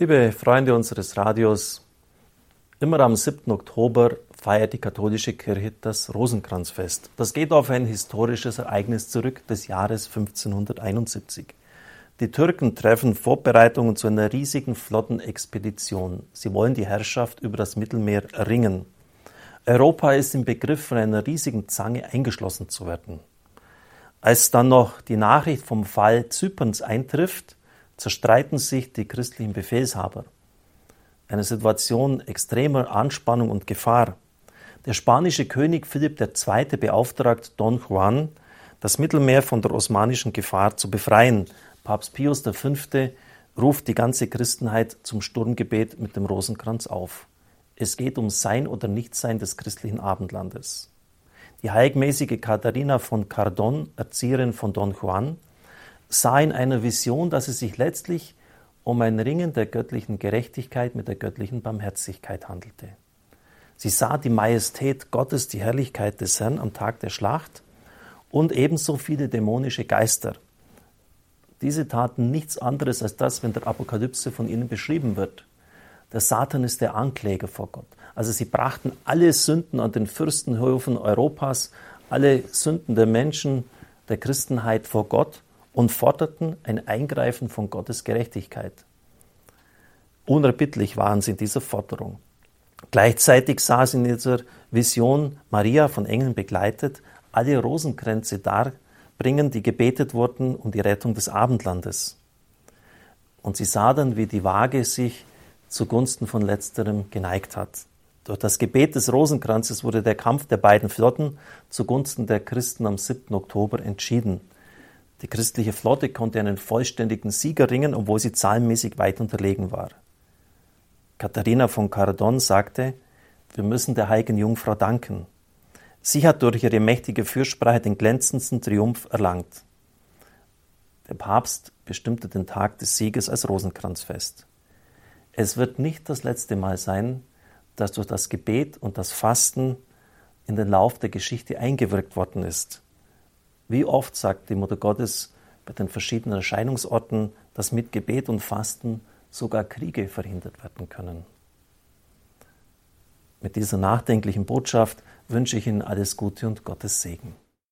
Liebe Freunde unseres Radios, immer am 7. Oktober feiert die katholische Kirche das Rosenkranzfest. Das geht auf ein historisches Ereignis zurück des Jahres 1571. Die Türken treffen Vorbereitungen zu einer riesigen Flottenexpedition. Sie wollen die Herrschaft über das Mittelmeer erringen. Europa ist im Begriff, von einer riesigen Zange eingeschlossen zu werden. Als dann noch die Nachricht vom Fall Zyperns eintrifft, zerstreiten sich die christlichen Befehlshaber. Eine Situation extremer Anspannung und Gefahr. Der spanische König Philipp II. beauftragt Don Juan, das Mittelmeer von der osmanischen Gefahr zu befreien. Papst Pius V. ruft die ganze Christenheit zum Sturmgebet mit dem Rosenkranz auf. Es geht um Sein oder Nichtsein des christlichen Abendlandes. Die heiligmäßige Katharina von Cardon, Erzieherin von Don Juan, sah in einer Vision, dass es sich letztlich um ein Ringen der göttlichen Gerechtigkeit mit der göttlichen Barmherzigkeit handelte. Sie sah die Majestät Gottes, die Herrlichkeit des Herrn am Tag der Schlacht und ebenso viele dämonische Geister. Diese taten nichts anderes als das, wenn der Apokalypse von ihnen beschrieben wird. Der Satan ist der Ankläger vor Gott. Also sie brachten alle Sünden an den Fürstenhöfen Europas, alle Sünden der Menschen, der Christenheit vor Gott und forderten ein Eingreifen von Gottes Gerechtigkeit. Unerbittlich waren sie in dieser Forderung. Gleichzeitig sah sie in dieser Vision Maria von Engeln begleitet alle Rosenkränze darbringen, die gebetet wurden um die Rettung des Abendlandes. Und sie sah dann, wie die Waage sich zugunsten von letzterem geneigt hat. Durch das Gebet des Rosenkranzes wurde der Kampf der beiden Flotten zugunsten der Christen am 7. Oktober entschieden. Die christliche Flotte konnte einen vollständigen Sieg erringen, obwohl sie zahlenmäßig weit unterlegen war. Katharina von Cardon sagte, wir müssen der heiligen Jungfrau danken. Sie hat durch ihre mächtige Fürsprache den glänzendsten Triumph erlangt. Der Papst bestimmte den Tag des Sieges als Rosenkranzfest. Es wird nicht das letzte Mal sein, dass durch das Gebet und das Fasten in den Lauf der Geschichte eingewirkt worden ist. Wie oft sagt die Mutter Gottes bei den verschiedenen Erscheinungsorten, dass mit Gebet und Fasten sogar Kriege verhindert werden können. Mit dieser nachdenklichen Botschaft wünsche ich Ihnen alles Gute und Gottes Segen.